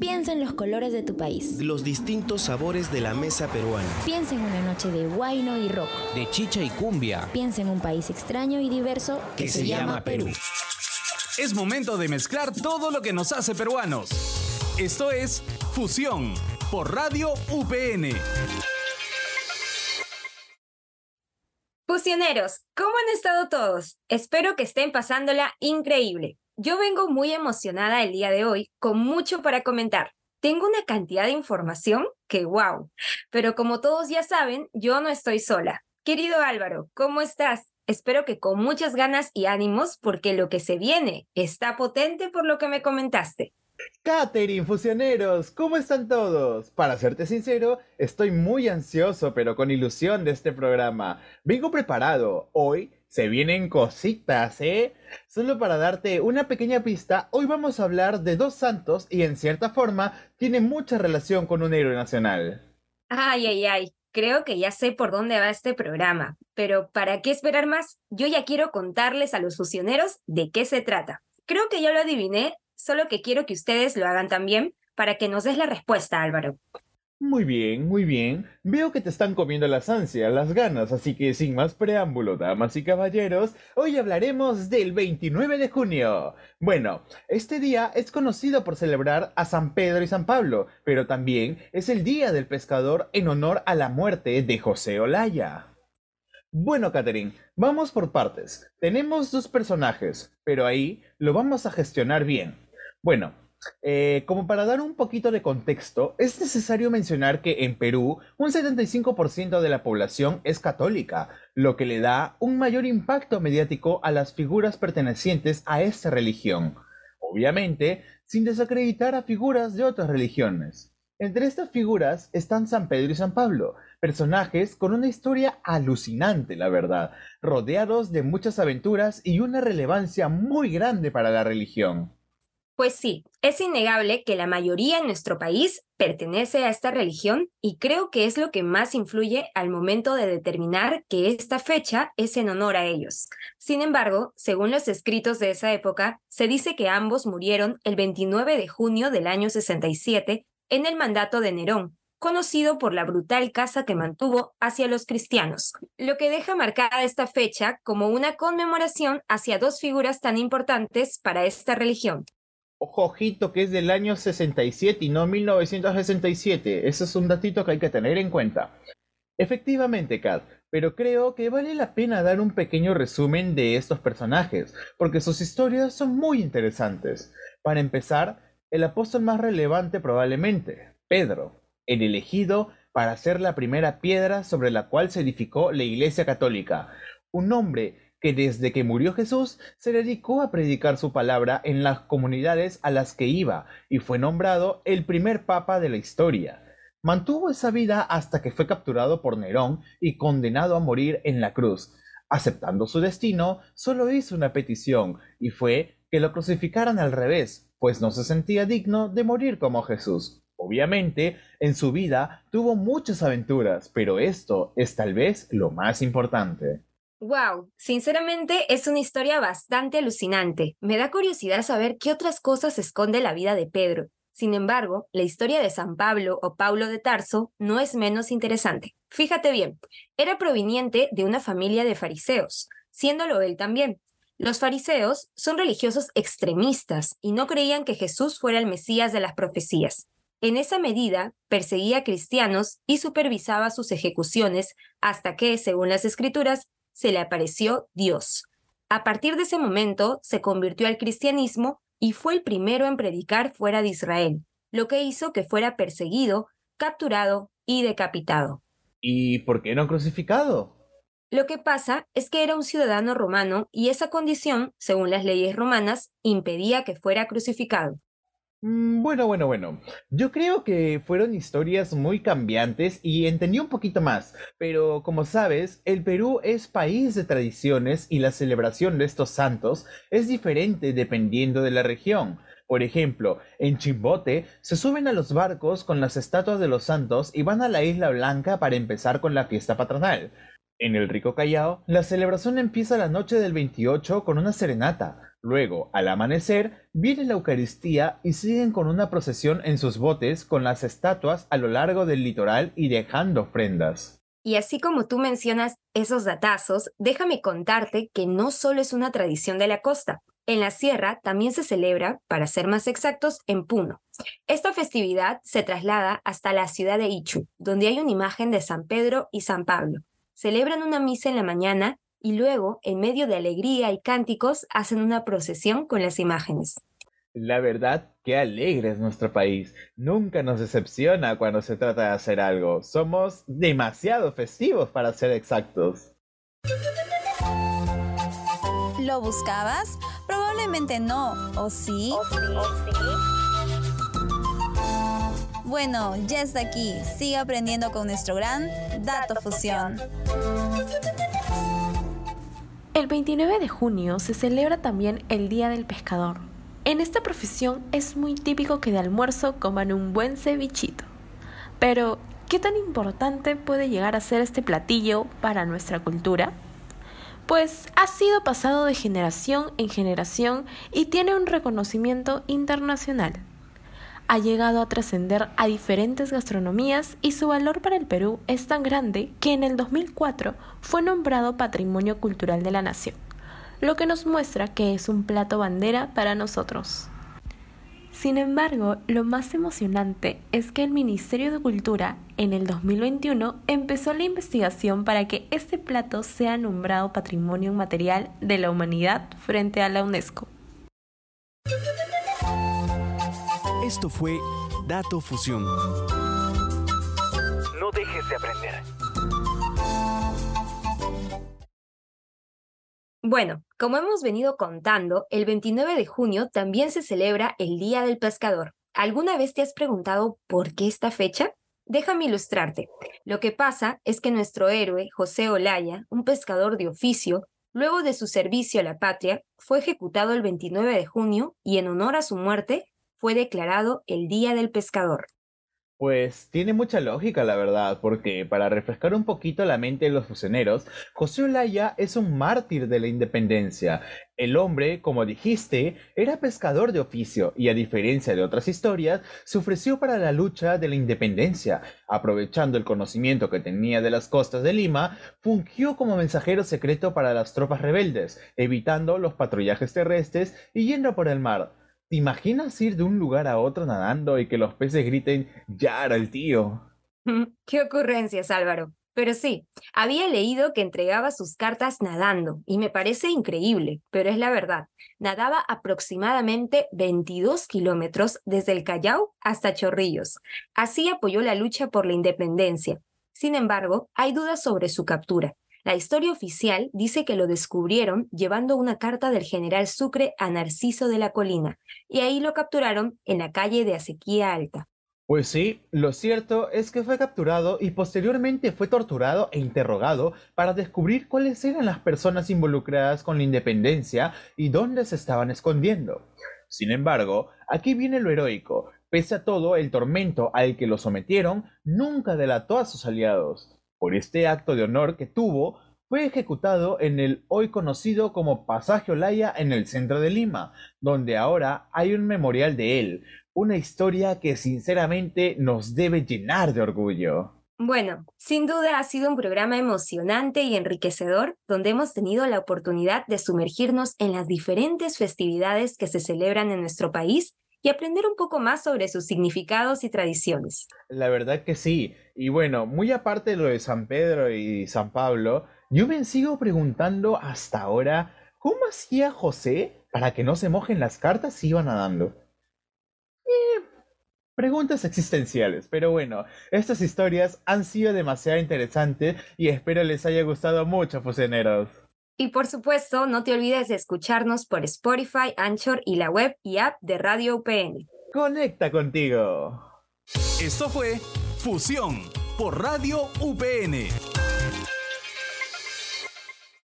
Piensa en los colores de tu país. Los distintos sabores de la mesa peruana. Piensa en una noche de guayno y rock. De chicha y cumbia. Piensa en un país extraño y diverso que, se, llama Perú. Es momento de mezclar todo lo que nos hace peruanos. Esto es Fusión por Radio UPN. Fusioneros, ¿cómo han estado todos? Espero que estén pasándola increíble. Yo vengo muy emocionada el día de hoy, con mucho para comentar. Tengo una cantidad de información que wow. Pero como todos ya saben, yo no estoy sola. Querido Álvaro, ¿cómo estás? Espero que con muchas ganas y ánimos porque lo que se viene está potente por lo que me comentaste. Catherine, fusioneros, ¿cómo están todos? Para serte sincero, estoy muy ansioso pero con ilusión de este programa. Vengo preparado. Hoy se vienen cositas, ¿eh? Solo para darte una pequeña pista, hoy vamos a hablar de dos santos y en cierta forma tiene mucha relación con un héroe nacional. Ay, ay, ay. Creo que ya sé por dónde va este programa, pero ¿para qué esperar más? Yo ya quiero contarles a los fusioneros de qué se trata. Creo que ya lo adiviné solo que quiero que ustedes lo hagan también para que nos des la respuesta, Álvaro. Muy bien, muy bien. Veo que te están comiendo las ansias, las ganas, así que sin más preámbulo, damas y caballeros, hoy hablaremos del 29 de junio. Bueno, este día es conocido por celebrar a San Pedro y San Pablo, pero también es el Día del Pescador en honor a la muerte de José Olaya. Bueno, Catherine, vamos por partes. Tenemos dos personajes, pero ahí lo vamos a gestionar bien. Bueno, eh, como para dar un poquito de contexto, es necesario mencionar que en Perú un 75% de la población es católica, lo que le da un mayor impacto mediático a las figuras pertenecientes a esta religión. Obviamente, sin desacreditar a figuras de otras religiones. Entre estas figuras están San Pedro y San Pablo, personajes con una historia alucinante, la verdad, rodeados de muchas aventuras y una relevancia muy grande para la religión. Pues sí, es innegable que la mayoría en nuestro país pertenece a esta religión y creo que es lo que más influye al momento de determinar que esta fecha es en honor a ellos. Sin embargo, según los escritos de esa época, se dice que ambos murieron el 29 de junio del año 67 en el mandato de Nerón, conocido por la brutal caza que mantuvo hacia los cristianos, lo que deja marcada esta fecha como una conmemoración hacia dos figuras tan importantes para esta religión, ojito, que es del año 67 y no 1967. Eso es un datito que hay que tener en cuenta. Efectivamente, Kat, pero creo que vale la pena dar un pequeño resumen de estos personajes, porque sus historias son muy interesantes. Para empezar, el apóstol más relevante probablemente, Pedro, el elegido para ser la primera piedra sobre la cual se edificó la Iglesia Católica, un hombre que desde que murió Jesús se dedicó a predicar su palabra en las comunidades a las que iba y fue nombrado el primer papa de la historia. Mantuvo esa vida hasta que fue capturado por Nerón y condenado a morir en la cruz. Aceptando su destino, solo hizo una petición, y fue que lo crucificaran al revés, pues no se sentía digno de morir como Jesús. Obviamente, en su vida tuvo muchas aventuras, pero esto es tal vez lo más importante. Wow, sinceramente es una historia bastante alucinante. Me da curiosidad saber qué otras cosas esconde la vida de Pedro. Sin embargo, la historia de San Pablo o Paulo de Tarso no es menos interesante. Fíjate bien, era proveniente de una familia de fariseos, siéndolo él también. Los fariseos son religiosos extremistas y no creían que Jesús fuera el Mesías de las profecías. En esa medida, perseguía a cristianos y supervisaba sus ejecuciones hasta que, según las escrituras, se le apareció Dios. A partir de ese momento se convirtió al cristianismo y fue el primero en predicar fuera de Israel, lo que hizo que fuera perseguido, capturado y decapitado. ¿Y por qué no crucificado? Lo que pasa es que era un ciudadano romano y esa condición, según las leyes romanas, impedía que fuera crucificado. Mm, bueno, bueno, bueno. Yo creo que fueron historias muy cambiantes y entendí un poquito más. Pero como sabes, el Perú es país de tradiciones y la celebración de estos santos es diferente dependiendo de la región. Por ejemplo, en Chimbote se suben a los barcos con las estatuas de los santos y van a la Isla Blanca para empezar con la fiesta patronal. En el rico Callao, la celebración empieza la noche del 28 con una serenata, Luego, al amanecer, viene la Eucaristía y siguen con una procesión en sus botes con las estatuas a lo largo del litoral y dejando ofrendas. Y así como tú mencionas esos datazos, déjame contarte que no solo es una tradición de la costa. En la sierra también se celebra, para ser más exactos, en Puno. Esta festividad se traslada hasta la ciudad de Ichu, donde hay una imagen de San Pedro y San Pablo. Celebran una misa en la mañana y luego, en medio de alegría y cánticos, hacen una procesión con las imágenes. La verdad, qué alegre es nuestro país. Nunca nos decepciona cuando se trata de hacer algo. Somos demasiado festivos para ser exactos. ¿Lo buscabas? Probablemente no, ¿o sí? ¿O sí? Bueno, ya está aquí. Sigue aprendiendo con nuestro gran Dato Fusión. El 29 de junio se celebra también el Día del Pescador. En esta profesión es muy típico que de almuerzo coman un buen cevichito. Pero, ¿qué tan importante puede llegar a ser este platillo para nuestra cultura? Pues ha sido pasado de generación en generación y tiene un reconocimiento internacional ha llegado a trascender a diferentes gastronomías y su valor para el Perú es tan grande que en el 2004 fue nombrado Patrimonio Cultural de la Nación, lo que nos muestra que es un plato bandera para nosotros. Sin embargo, lo más emocionante es que el Ministerio de Cultura en el 2021 empezó la investigación para que este plato sea nombrado Patrimonio Inmaterial de la Humanidad frente a la UNESCO. Esto fue Dato Fusión. No dejes de aprender. Bueno, como hemos venido contando, el 29 de junio también se celebra el Día del Pescador. ¿Alguna vez te has preguntado por qué esta fecha? Déjame ilustrarte. Lo que pasa es que nuestro héroe, José Olaya, un pescador de oficio, luego de su servicio a la patria, fue ejecutado el 29 de junio y en honor a su muerte fue declarado el Día del Pescador. Pues tiene mucha lógica, la verdad, porque para refrescar un poquito la mente de los fusioneros, José Olaya es un mártir de la independencia. El hombre, como dijiste, era pescador de oficio y a diferencia de otras historias, se ofreció para la lucha de la independencia. Aprovechando el conocimiento que tenía de las costas de Lima, fungió como mensajero secreto para las tropas rebeldes, evitando los patrullajes terrestres y yendo por el mar. ¿Te imaginas ir de un lugar a otro nadando y que los peces griten, ya era el tío? Qué ocurrencias, Álvaro. Pero sí, había leído que entregaba sus cartas nadando, y me parece increíble, pero es la verdad. Nadaba aproximadamente 22 kilómetros desde el Callao hasta Chorrillos. Así apoyó la lucha por la independencia. Sin embargo, hay dudas sobre su captura. La historia oficial dice que lo descubrieron llevando una carta del general Sucre a Narciso de la Colina, y ahí lo capturaron en la calle de Acequia Alta. Pues sí, lo cierto es que fue capturado y posteriormente fue torturado e interrogado para descubrir cuáles eran las personas involucradas con la independencia y dónde se estaban escondiendo. Sin embargo, aquí viene lo heroico. Pese a todo, el tormento al que lo sometieron nunca delató a sus aliados. Por este acto de honor que tuvo, fue ejecutado en el hoy conocido como Pasaje Olaya en el centro de Lima, donde ahora hay un memorial de él, una historia que sinceramente nos debe llenar de orgullo. Bueno, sin duda ha sido un programa emocionante y enriquecedor donde hemos tenido la oportunidad de sumergirnos en las diferentes festividades que se celebran en nuestro país y aprender un poco más sobre sus significados y tradiciones. La verdad que sí. Y bueno, muy aparte de lo de San Pedro y San Pablo, yo me sigo preguntando hasta ahora, ¿cómo hacía José para que no se mojen las cartas si iba nadando? Eh, preguntas existenciales, pero bueno, estas historias han sido demasiado interesantes y espero les haya gustado mucho, fuseneros. Y por supuesto, no te olvides de escucharnos por Spotify, Anchor y la web y app de Radio UPN. Conecta contigo. Esto fue Fusión por Radio UPN.